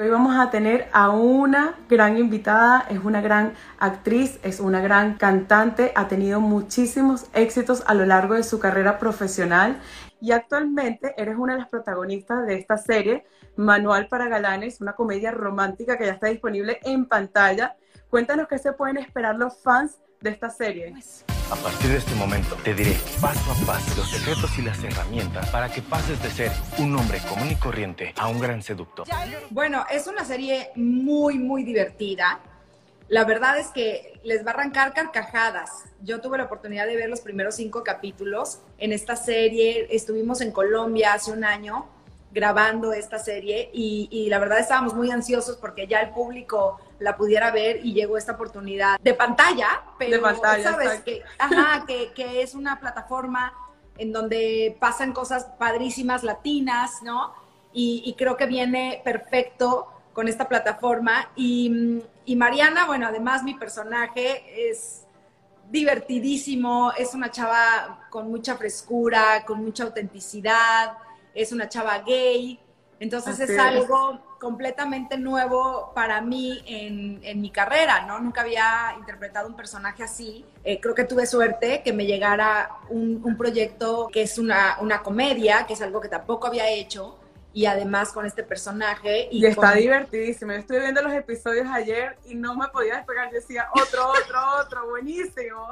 Hoy vamos a tener a una gran invitada, es una gran actriz, es una gran cantante, ha tenido muchísimos éxitos a lo largo de su carrera profesional y actualmente eres una de las protagonistas de esta serie, Manual para Galanes, una comedia romántica que ya está disponible en pantalla. Cuéntanos qué se pueden esperar los fans de esta serie. A partir de este momento te diré paso a paso los secretos y las herramientas para que pases de ser un hombre común y corriente a un gran seductor. Bueno, es una serie muy, muy divertida. La verdad es que les va a arrancar carcajadas. Yo tuve la oportunidad de ver los primeros cinco capítulos en esta serie. Estuvimos en Colombia hace un año grabando esta serie y, la verdad estábamos muy ansiosos porque ya el público la pudiera ver y llegó esta oportunidad de pantalla, pero de pantalla, sabes que, ajá, que, que, es una plataforma en donde pasan cosas padrísimas latinas, ¿no? Y, y creo que viene perfecto con esta plataforma. Y, y Mariana, bueno, además mi personaje es divertidísimo, es una chava con mucha frescura, con mucha autenticidad es una chava gay, entonces es algo completamente nuevo para mí en, en, mi carrera, ¿no? Nunca había interpretado un personaje así. Eh, creo que tuve suerte que me llegara un, un proyecto que es una, una, comedia, que es algo que tampoco había hecho y además con este personaje. Y, está divertidísimo. Yo estuve viendo los episodios ayer y no me podía despegar. Yo decía, otro, otro, otro, buenísimo.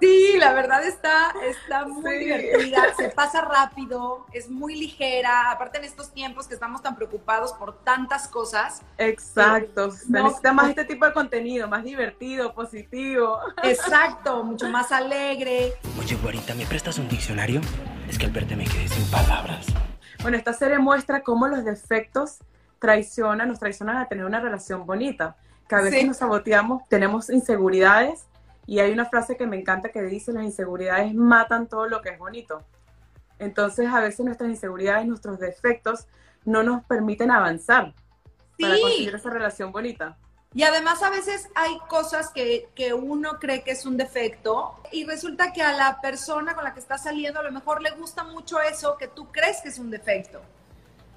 Sí, la verdad está, está muy divertida, se pasa rápido, es muy ligera. Aparte en estos tiempos que estamos tan preocupados por tantas cosas. Exacto, se necesita más este tipo de contenido, más divertido, positivo. Exacto, mucho más alegre. Oye, guarita, ¿me prestas un diccionario? Es que al verte me quedé sin palabras. Bueno, esta serie muestra cómo los defectos traicionan, nos traicionan a tener una relación bonita. Que a veces nos saboteamos, tenemos inseguridades y hay una frase que me encanta que dice, las inseguridades matan todo lo que es bonito. Entonces a veces nuestras inseguridades, nuestros defectos no nos permiten avanzar para conseguir esa relación bonita. Y además a veces hay cosas que, que, uno cree que es un defecto y resulta que a la persona con la que está saliendo a lo mejor le gusta mucho eso que tú crees que es un defecto.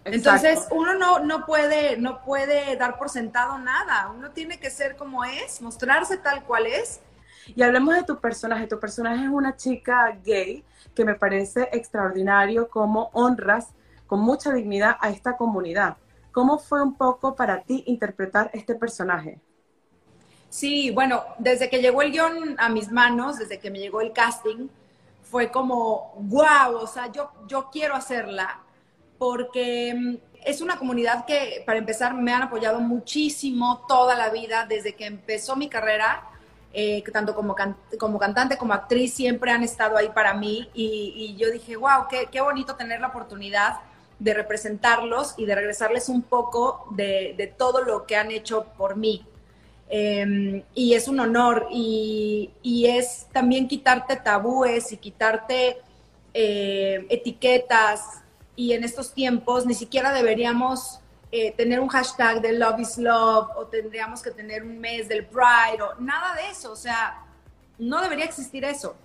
Entonces uno no, no, puede, no puede dar por sentado nada, uno tiene que ser como es, mostrarse tal cual es. Y hablemos de tu personaje, tu personaje es una chica gay que me parece extraordinario como honras con mucha dignidad a esta comunidad. ¿Cómo fue un poco para ti interpretar este personaje? Sí, bueno, desde que llegó el guion a mis manos, desde que me llegó el casting, fue como, wow, o sea, yo, yo quiero hacerla porque mm, es una comunidad que, para empezar, me han apoyado muchísimo toda la vida, desde que empezó mi carrera, eh, tanto como, como cantante como actriz, siempre han estado ahí para mí y, y yo dije, wow, qué, qué bonito tener la oportunidad de representarlos y de regresarles un poco de, todo lo que han hecho por mí. Em, y es un honor y, es también quitarte tabúes y quitarte eh, etiquetas y en estos tiempos ni siquiera deberíamos eh, tener un hashtag de Love is Love o tendríamos que tener un mes del Pride o nada de eso, o sea, no debería existir eso.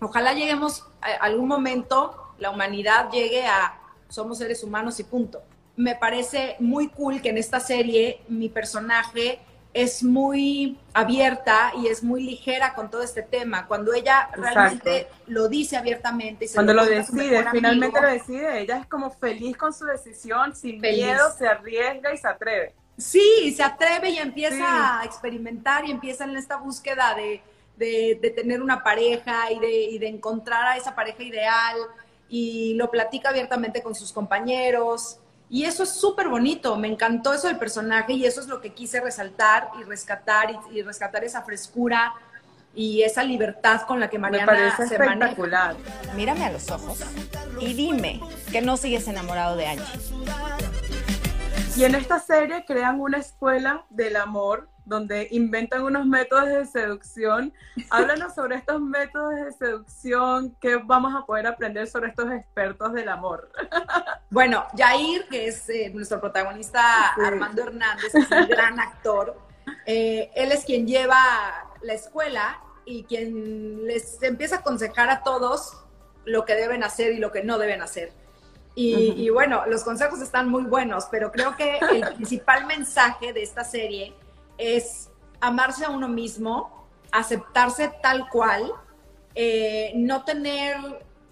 Ojalá lleguemos a algún momento, la humanidad llegue a somos seres humanos y punto. Me parece muy cool que en esta serie mi personaje es muy abierta y es muy ligera con todo este tema. Cuando ella realmente lo dice abiertamente. Y Cuando lo, decide, finalmente lo decide, ella es como feliz con su decisión, sin miedo, se arriesga y se atreve. Sí, se atreve y empieza a experimentar y empieza en esta búsqueda de, de, tener una pareja y de, y de encontrar a esa pareja ideal y lo platica abiertamente con sus compañeros. Y eso es súper bonito, me encantó eso del personaje y eso es lo que quise resaltar y rescatar y, rescatar esa frescura y esa libertad con la que Mariana me parece espectacular. Mírame a los ojos y dime que no sigues enamorado de Angie. Y en esta serie crean una escuela del amor donde inventan unos métodos de seducción. Háblanos sobre estos métodos de seducción, qué vamos a poder aprender sobre estos expertos del amor. Bueno, Jair, que es eh, nuestro protagonista Armando Hernández, es un gran actor, eh, él es quien lleva la escuela y quien les empieza a aconsejar a todos lo que deben hacer y lo que no deben hacer. Y, bueno, los consejos están muy buenos, pero creo que el principal mensaje de esta serie es amarse a uno mismo, aceptarse tal cual, eh, no tener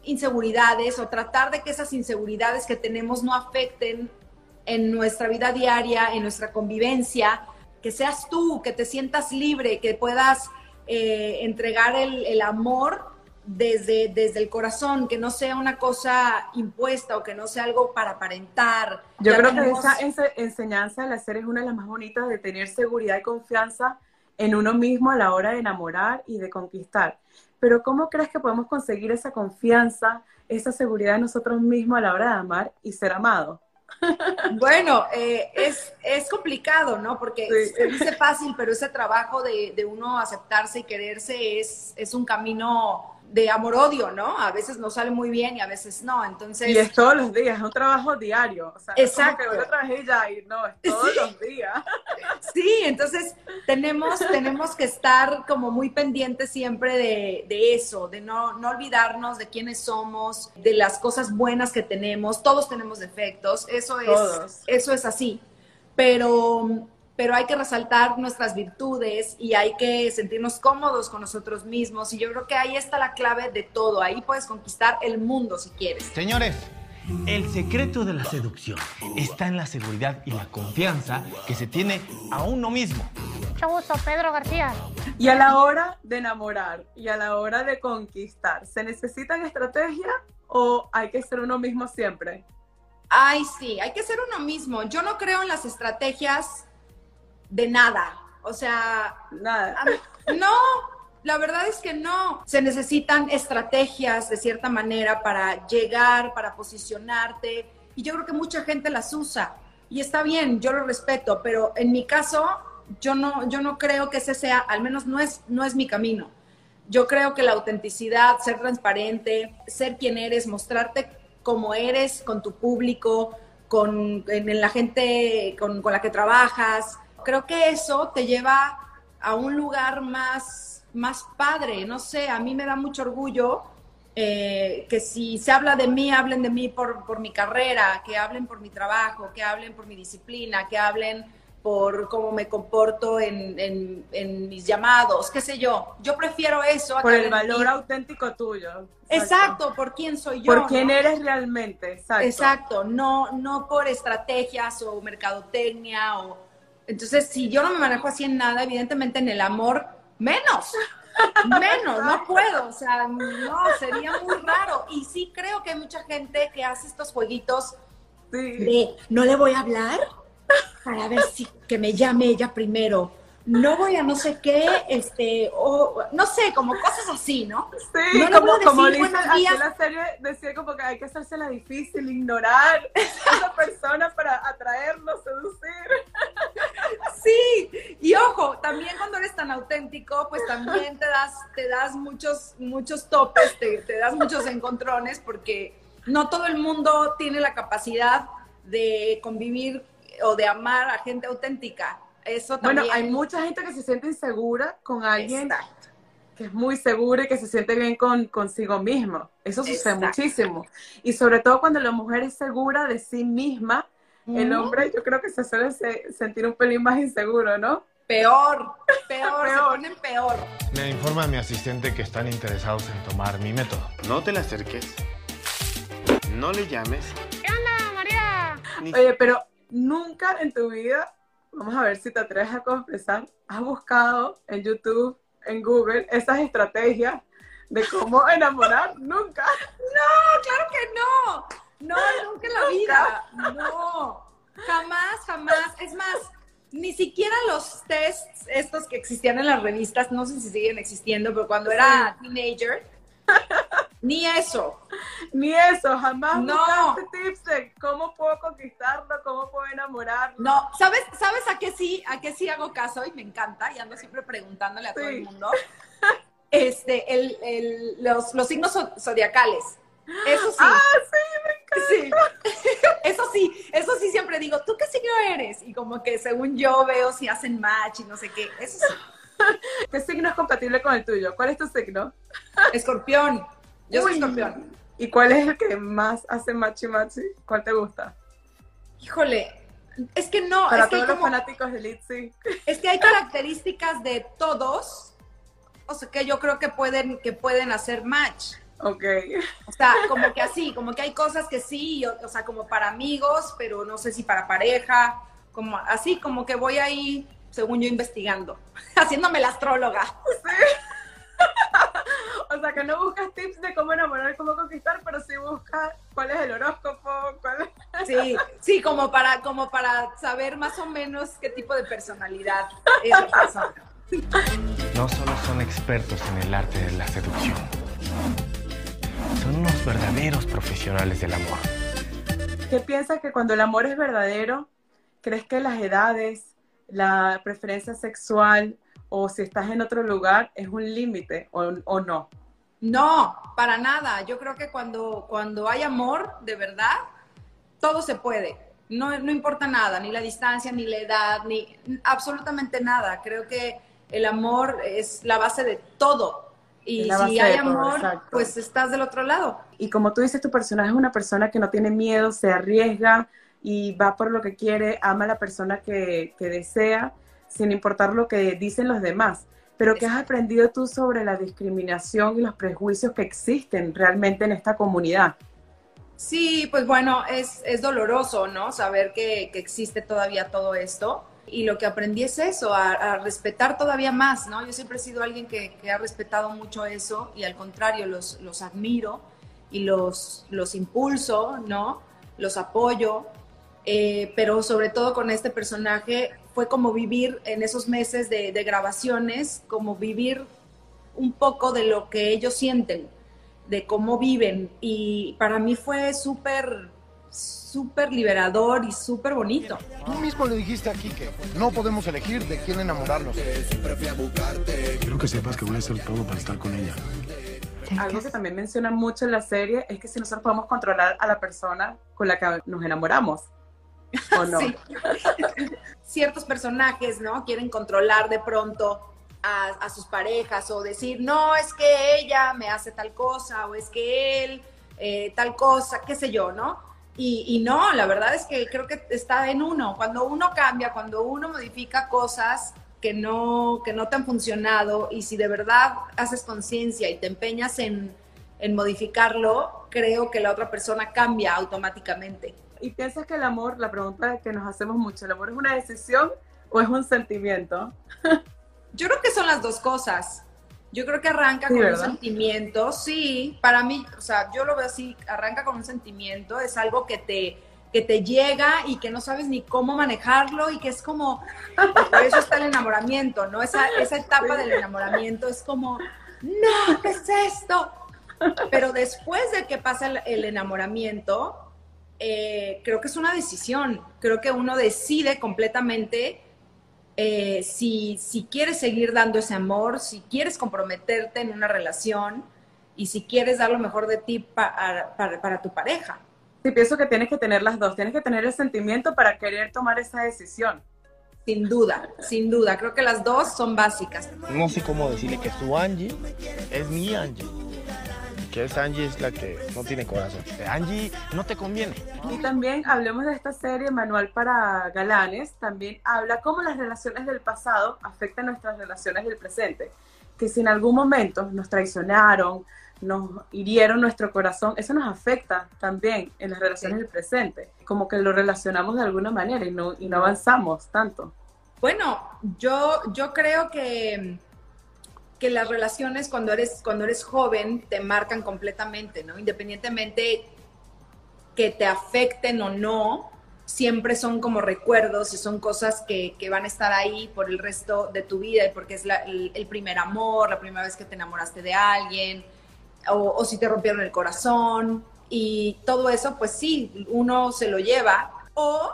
inseguridades o tratar de que esas inseguridades que tenemos no afecten en nuestra vida diaria, en nuestra convivencia, que seas tú, que te sientas libre, que puedas eh, entregar el, el amor desde, desde el corazón, que no sea una cosa impuesta o que no sea algo para aparentar. Yo creo que esa, enseñanza de la serie es una de las más bonitas de tener seguridad y confianza en uno mismo a la hora de enamorar y de conquistar. Pero ¿cómo crees que podemos conseguir esa confianza, esa seguridad en nosotros mismos a la hora de amar y ser amados? Bueno, eh, es, es, complicado, ¿no? Porque se dice fácil, pero ese trabajo de, de, uno aceptarse y quererse es, es un camino de amor-odio, ¿no? A veces nos sale muy bien y a veces no, entonces... Y es todos los días, es un trabajo diario, o sea, Exacto. Es como que trabajé ya y no, es todos los días. Sí, entonces tenemos, tenemos que estar como muy pendientes siempre de, de, eso, de no, no olvidarnos de quiénes somos, de las cosas buenas que tenemos, todos tenemos defectos, eso es, eso es así, pero pero hay que resaltar nuestras virtudes y hay que sentirnos cómodos con nosotros mismos. Y yo creo que ahí está la clave de todo. Ahí puedes conquistar el mundo si quieres. Señores, el secreto de la seducción está en la seguridad y la confianza que se tiene a uno mismo. Mucho gusto, Pedro García. Y a la hora de enamorar y a la hora de conquistar, ¿se necesitan estrategias o hay que ser uno mismo siempre? Ay, sí, hay que ser uno mismo. Yo no creo en las estrategias de nada. O sea, nada. No, la verdad es que no. Se necesitan estrategias de cierta manera para llegar, para posicionarte. Y yo creo que mucha gente las usa. Y está bien, yo lo respeto, pero en mi caso, yo no, yo no creo que ese sea, al menos no es, no es mi camino. Yo creo que la autenticidad, ser transparente, ser quien eres, mostrarte como eres con tu público, con en la gente con, con la que trabajas, creo que eso te lleva a un lugar más, más padre, no sé, a mí me da mucho orgullo eh, que si se habla de mí, hablen de mí por, por, mi carrera, que hablen por mi trabajo, que hablen por mi disciplina, que hablen por cómo me comporto en, en, mis llamados, qué sé yo. Yo prefiero eso. A por el valor auténtico tuyo. Exacto. por quién soy yo. Por quién eres realmente, exacto. Exacto, no, no por estrategias o mercadotecnia o entonces, si yo no me manejo así en nada, evidentemente en el amor, menos. Menos, no puedo, o sea, no, sería muy raro. Y sí creo que hay mucha gente que hace estos jueguitos de no le voy a hablar para ver si que me llame ella primero no voy a no sé qué, este, o no sé, como cosas así, ¿no? Sí, no como, como dice la serie, decía como que hay que hacerse la difícil, ignorar a esa persona para atraerlo, seducir. Sí, y ojo, también cuando eres tan auténtico, pues también te das, te das muchos, muchos topes, te, te das muchos encontrones, porque no todo el mundo tiene la capacidad de convivir o de amar a gente auténtica bueno, hay mucha gente que se siente insegura con alguien que es muy seguro y que se siente bien con consigo mismo. Eso sucede muchísimo. Y sobre todo cuando la mujer es segura de sí misma, el hombre yo creo que se suele sentir un pelín más inseguro, ¿no? Peor, peor, se ponen peor. Me informa mi asistente que están interesados en tomar mi método. No te le acerques. No le llames. ¿Qué onda, María? Oye, pero nunca en tu vida vamos a ver si te atreves a confesar, has buscado en YouTube, en Google, esas estrategias de cómo enamorar, nunca. No, claro que no. No, nunca en la vida. No. Jamás, jamás. Es más, ni siquiera los tests estos que existían en las revistas, no sé si siguen existiendo, pero cuando era teenager, ni eso. Ni eso, jamás no. tips de cómo puedo conquistarlo, cómo puedo enamorarlo. No, ¿sabes, ¿sabes a qué sí, a qué sí hago caso? Y me encanta, y ando siempre preguntándole a todo el mundo. Este, el, el, los, los signos zodiacales. Eso sí. Ah, sí. Sí. Eso sí, eso sí siempre digo, ¿tú qué signo eres? Y como que según yo veo si hacen match y no sé qué. Eso sí. ¿Qué signo es compatible con el tuyo? ¿Cuál es tu signo? Escorpión. Yo soy escorpión. ¿Y cuál es el que más hace machi machi? ¿Cuál te gusta? Híjole, es que no, Para es que, todos hay los como- fanáticos de Litzy. es que hay características de todos, o sea, que yo creo que pueden, que pueden hacer match. Ok. O sea, como que así, como que hay cosas que sí, o, o sea, como para amigos, pero no sé si para pareja, como así, como que voy ahí, según yo, investigando, haciéndome la astróloga. O sea, que no buscas tips de cómo enamorar, cómo conquistar, pero sí buscas cuál es el horóscopo, cuál es... Sí, sí, como para, como para saber más o menos qué tipo de personalidad es la persona. No solo son expertos en el arte de la seducción, son unos verdaderos profesionales del amor. ¿Qué piensas que cuando el amor es verdadero, crees que las edades, la preferencia sexual o si estás en otro lugar es un límite o, o no? No, para nada. Yo creo que cuando, cuando hay amor, de verdad, todo se puede. No, no importa nada, ni la distancia, ni la edad, ni absolutamente nada. Creo que el amor es la base de todo. Y si hay todo, amor, exacto. pues estás del otro lado. Y como tú dices, tu personaje es una persona que no tiene miedo, se arriesga y va por lo que quiere, ama a la persona que, que desea, sin importar lo que dicen los demás. Pero ¿qué has aprendido tú sobre la discriminación y los prejuicios que existen realmente en esta comunidad? Sí, pues bueno, es, es doloroso, ¿no? Saber que, que existe todavía todo esto. Y lo que aprendí es eso, a, respetar todavía más, ¿no? Yo siempre he sido alguien que, que ha respetado mucho eso y al contrario, los, los admiro y los, los impulso, ¿no? Los apoyo. Eh, pero sobre todo con este personaje fue como vivir en esos meses de, de grabaciones, como vivir un poco de lo que ellos sienten, de cómo viven. Y para mí fue súper, súper liberador y súper bonito. Tú mismo le dijiste aquí que no podemos elegir de quién enamorarnos. Quiero que sepas que voy a hacer todo para estar con ella. Algo que también menciona mucho en la serie es que si nosotros podemos controlar a la persona con la que nos enamoramos, ¿o no? Sí. Ciertos personajes, ¿no? Quieren controlar de pronto a, a sus parejas o decir, no, es que ella me hace tal cosa o es que él eh, tal cosa, qué sé yo, ¿no? Y, y no, la verdad es que creo que está en uno. Cuando uno cambia, cuando uno modifica cosas que no, que no te han funcionado y si de verdad haces conciencia y te empeñas en, en modificarlo, creo que la otra persona cambia automáticamente. ¿Y piensas que el amor, la pregunta que nos hacemos mucho, ¿el amor es una decisión o es un sentimiento? Yo creo que son las dos cosas. Yo creo que arranca Sí, con ¿verdad? un sentimiento, sí, para mí, o sea, yo lo veo así, arranca con un sentimiento, es algo que te, que te llega y que no sabes ni cómo manejarlo y que es como, por eso está el enamoramiento, ¿no? Esa, esa etapa del enamoramiento es como, no, ¿qué es esto? Pero después de que pasa el, el enamoramiento, eh, creo que es una decisión, creo que uno decide completamente eh, si, si quieres seguir dando ese amor, si quieres comprometerte en una relación y si quieres dar lo mejor de ti para, para, para tu pareja. Sí, pienso que tienes que tener las dos, tienes que tener el sentimiento para querer tomar esa decisión. Sin duda, sin duda. Creo que las dos son básicas. No sé cómo decirle que su Angie es mi Angie. Que esa Angie es la que no tiene corazón. Angie, no te conviene. Y también hablemos de esta serie Manual para Galanes, también habla cómo las relaciones del pasado afectan nuestras relaciones del presente. Que si en algún momento nos traicionaron, nos hirieron nuestro corazón, eso nos afecta también en las relaciones Sí. del presente. Como que lo relacionamos de alguna manera y no, y no avanzamos tanto. Bueno, yo, yo creo que, que las relaciones cuando eres, cuando eres joven te marcan completamente, ¿no? Independientemente que te afecten o no, siempre son como recuerdos y son cosas que, que van a estar ahí por el resto de tu vida porque es el primer amor, la primera vez que te enamoraste de alguien, o, o si te rompieron el corazón y todo eso, pues sí, uno se lo lleva o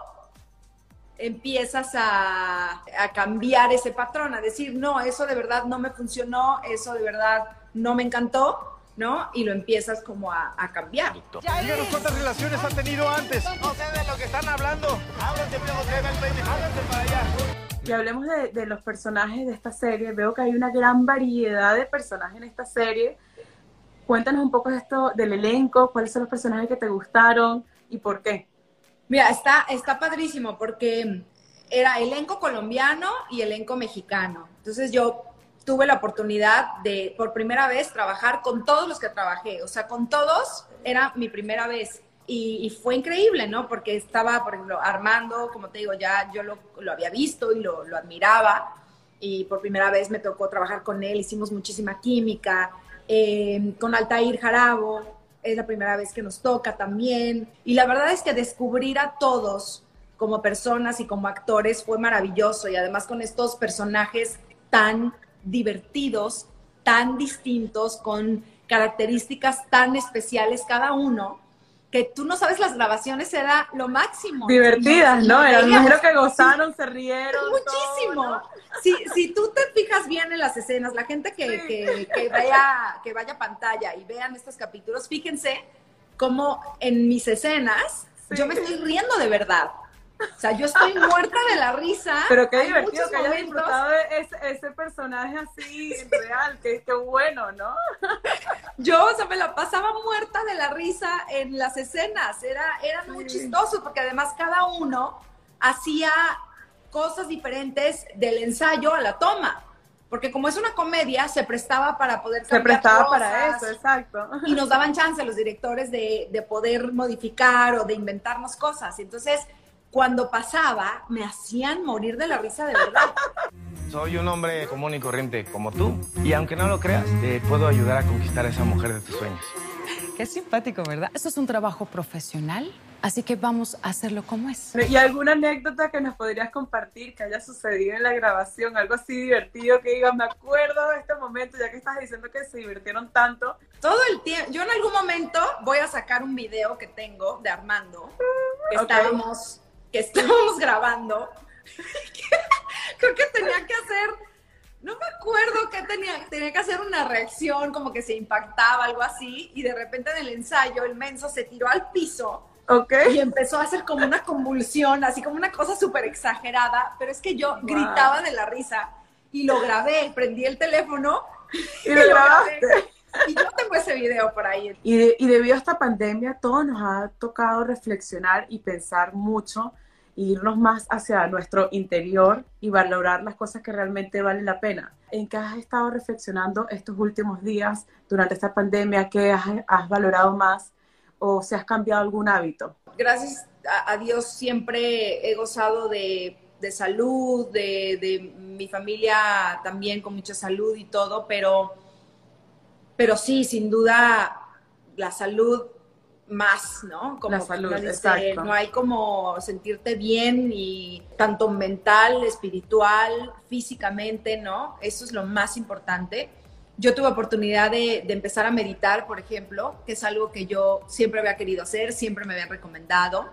empiezas a, a cambiar ese patrón, a decir, no, eso de verdad no me funcionó, eso de verdad no me encantó, ¿no? Y lo empiezas como a, a cambiar. Díganos cuántas relaciones han tenido antes. No sé de lo que están hablando. Háblense, háblense para allá. Y hablemos de, de los personajes de esta serie. Veo que hay una gran variedad de personajes en esta serie Cuéntanos un poco de esto del elenco, cuáles son los personajes que te gustaron y por qué. Mira, está, está padrísimo porque era elenco colombiano y elenco mexicano. Entonces yo tuve la oportunidad de por primera vez trabajar con todos los que trabajé, o sea, con todos era mi primera vez. Y, fue increíble, ¿no? Porque estaba, por ejemplo, Armando, como te digo, ya yo lo, lo había visto y lo, lo, admiraba. Y por primera vez me tocó trabajar con él, hicimos muchísima química. Eh, con Altair Jarabo, es la primera vez que nos toca también. Y la verdad es que descubrir a todos como personas y como actores fue maravilloso. Y además con estos personajes tan divertidos, tan distintos, con características tan especiales cada uno, que tú no sabes, las grabaciones era lo máximo. Divertidas, ¿no? Era, imagino que gozaron, se rieron. Muchísimo. Si, si tú te fijas bien en las escenas, la gente que, que, que, vaya, que vaya a pantalla y vean estos capítulos, fíjense cómo en mis escenas yo me estoy riendo de verdad. O sea, yo estoy muerta de la risa. Pero qué divertido que hayas disfrutado de ese, personaje así real, que, qué bueno, ¿no? Yo, o sea, me la pasaba muerta de la risa en las escenas. Era, era muy chistoso porque además cada uno hacía cosas diferentes del ensayo a la toma. Porque como es una comedia, se prestaba para poder Se prestaba para eso, exacto. Y nos daban chance los directores de, de poder modificar o de inventarnos cosas. Entonces, cuando pasaba, me hacían morir de la risa de verdad. Soy un hombre común y corriente como tú. Y aunque no lo creas, te puedo ayudar a conquistar a esa mujer de tus sueños. Qué simpático, ¿verdad? Esto es un trabajo profesional, así que vamos a hacerlo como es. ¿Y alguna anécdota que nos podrías compartir que haya sucedido en la grabación? Algo así divertido que digas, me acuerdo de este momento, ya que estás diciendo que se divirtieron tanto. Todo el tiempo. Yo en algún momento voy a sacar un video que tengo de Armando, que estábamos que estábamos grabando, creo que tenía que hacer, no me acuerdo qué tenía, tenía que hacer una reacción, como que se impactaba, algo así, y de repente en el ensayo el menso se tiró al piso. Okay. Y empezó a hacer como una convulsión, así como una cosa súper exagerada, pero es que yo gritaba de la risa y lo grabé, prendí el teléfono y, lo, grabé. Y yo tengo ese video por ahí. Y, y debido a esta pandemia, todo nos ha tocado reflexionar y pensar mucho irnos más hacia nuestro interior y valorar las cosas que realmente valen la pena. ¿En qué has estado reflexionando estos últimos días durante esta pandemia? ¿Qué has, valorado más o si has cambiado algún hábito? Gracias a, Dios siempre he gozado de, salud, de, de, mi familia también con mucha salud y todo, pero, pero sí, sin duda la salud más, ¿no? Como la salud, No hay como sentirte bien y tanto mental, espiritual, físicamente, ¿no? Eso es lo más importante. Yo tuve oportunidad de, empezar a meditar, por ejemplo, que es algo que yo siempre había querido hacer, siempre me habían recomendado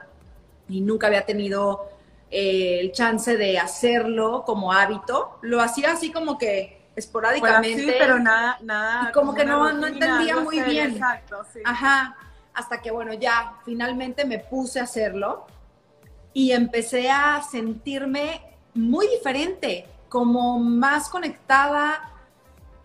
y nunca había tenido eh, el chance de hacerlo como hábito. Lo hacía así como que esporádicamente. sí, pero nada, nada. Y como, que no, no entendía muy bien. Exacto, sí. Ajá hasta que, bueno, ya finalmente me puse a hacerlo y empecé a sentirme muy diferente, como más conectada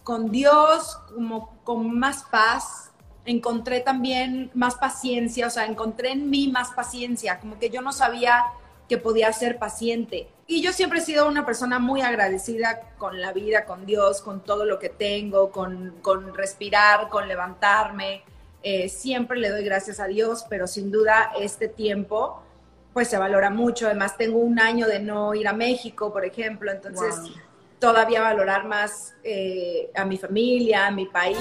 con Dios, como con más paz. Encontré también más paciencia, o sea, encontré en mí más paciencia, como que yo no sabía que podía ser paciente. Y yo siempre he sido una persona muy agradecida con la vida, con Dios, con todo lo que tengo, con, con respirar, con levantarme. Eh, siempre le doy gracias a Dios, pero sin duda este tiempo pues se valora mucho. Además tengo un año de no ir a México, por ejemplo, entonces todavía valorar más eh, a mi familia, a mi país.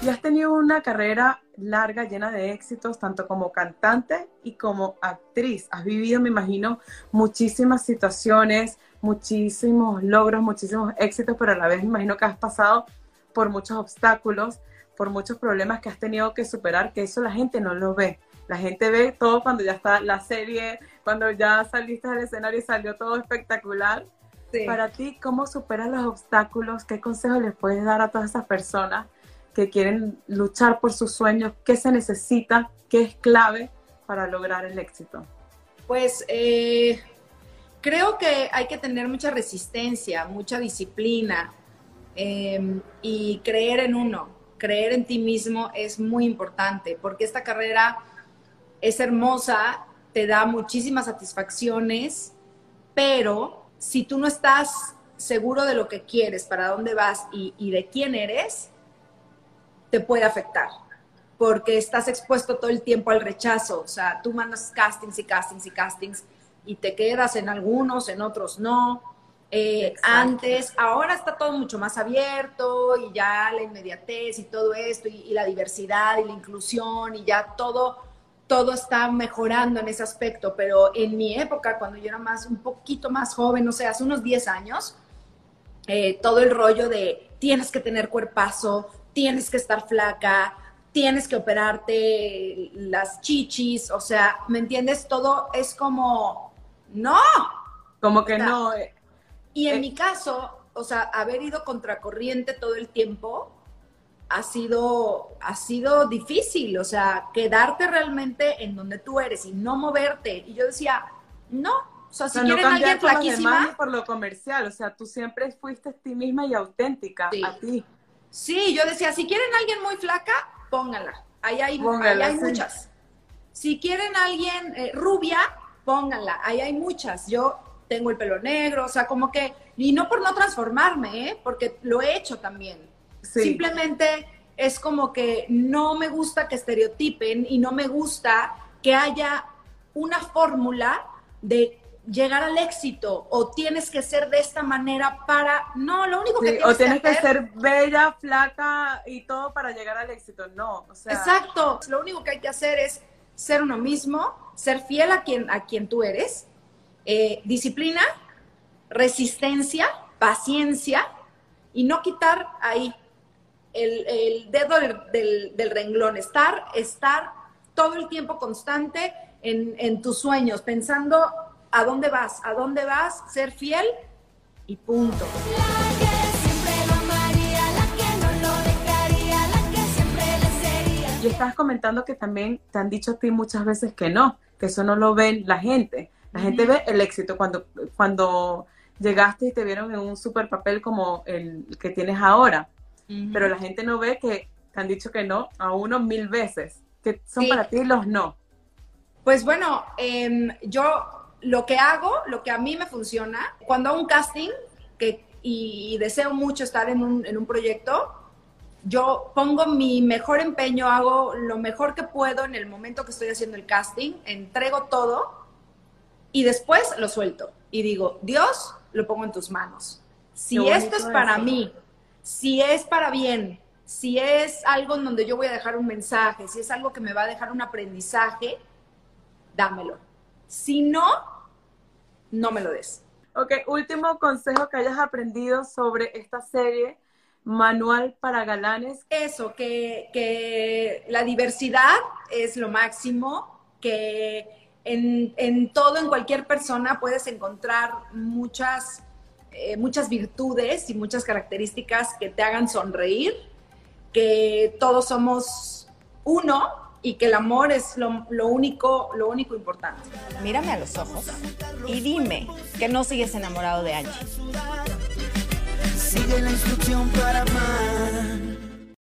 Y has tenido una carrera larga, llena de éxitos, tanto como cantante y como actriz. Has vivido, me imagino, muchísimas situaciones, muchísimos logros, muchísimos éxitos, pero a la vez me imagino que has pasado por muchos obstáculos, por muchos problemas que has tenido que superar, que eso la gente no lo ve. La gente ve todo cuando ya está la serie, cuando ya saliste del escenario y salió todo espectacular. Para ti, ¿cómo superas los obstáculos? ¿Qué consejos les puedes dar a todas esas personas que quieren luchar por sus sueños? ¿Qué se necesita? ¿Qué es clave para lograr el éxito? Pues eh, creo que hay que tener mucha resistencia, mucha disciplina em, y creer en uno, creer en ti mismo es muy importante porque esta carrera es hermosa, te da muchísimas satisfacciones, pero si tú no estás seguro de lo que quieres, para dónde vas y, y de quién eres, te puede afectar porque estás expuesto todo el tiempo al rechazo. O sea, tú mandas castings y castings y castings y te quedas en algunos, en otros no. Eh, antes, ahora está todo mucho más abierto y ya la inmediatez y todo esto y, la diversidad y la inclusión y ya todo, todo está mejorando en ese aspecto. Pero en mi época, cuando yo era más, un poquito más joven, no sé, hace unos 10 años, eh, todo el rollo de tienes que tener cuerpazo, tienes que estar flaca, tienes que operarte las chichis, o sea, ¿me entiendes? Todo es como, no. Como que no. Eh, y en eh. mi caso, o sea, haber ido contracorriente todo el tiempo ha sido, ha sido difícil, o sea, quedarte realmente en donde tú eres y no moverte. Y yo decía, no, o sea, si quieren alguien flaquísima. por lo comercial, o sea, tú siempre fuiste ti misma y auténtica a ti. Sí, yo decía, si quieren alguien muy flaca, pónganla. Ahí hay, hay muchas. Si quieren alguien eh, rubia, pónganla. Ahí hay muchas. Yo tengo el pelo negro, o sea, como que, y no por no transformarme, ¿eh? porque lo he hecho también. Simplemente es como que no me gusta que estereotipen y no me gusta que haya una fórmula de llegar al éxito o tienes que ser de esta manera para no lo único que tienes o tienes que, ser bella flaca y todo para llegar al éxito no o sea. Exacto. Lo único que hay que hacer es ser uno mismo ser fiel a quien a quien tú eres eh, disciplina resistencia paciencia y no quitar ahí el, dedo del, del, renglón estar estar todo el tiempo constante en, en tus sueños pensando a dónde vas, a dónde vas, ser fiel y punto. Y estás comentando que también te han dicho a ti muchas veces que no, que eso no lo ven la gente. La gente ve el éxito cuando, cuando llegaste y te vieron en un super papel como el que tienes ahora. Pero la gente no ve que te han dicho que no a uno mil veces, que son para ti los no. Pues bueno, em, yo lo que hago, lo que a mí me funciona, cuando hago un casting que, y, deseo mucho estar en un, en un proyecto, yo pongo mi mejor empeño, hago lo mejor que puedo en el momento que estoy haciendo el casting, entrego todo y después lo suelto y digo, Dios, lo pongo en tus manos. Si esto es para mí, si es para bien, si es algo en donde yo voy a dejar un mensaje, si es algo que me va a dejar un aprendizaje, dámelo si no, no me lo des. Ok, último consejo que hayas aprendido sobre esta serie, Manual para Galanes. Eso, que, la diversidad es lo máximo, que en, todo, en cualquier persona puedes encontrar muchas, eh, muchas virtudes y muchas características que te hagan sonreír, que todos somos uno y que el amor es lo, lo, único, lo único importante. Mírame a los ojos y dime que no sigues enamorado de Angie. Sigue la instrucción para amar.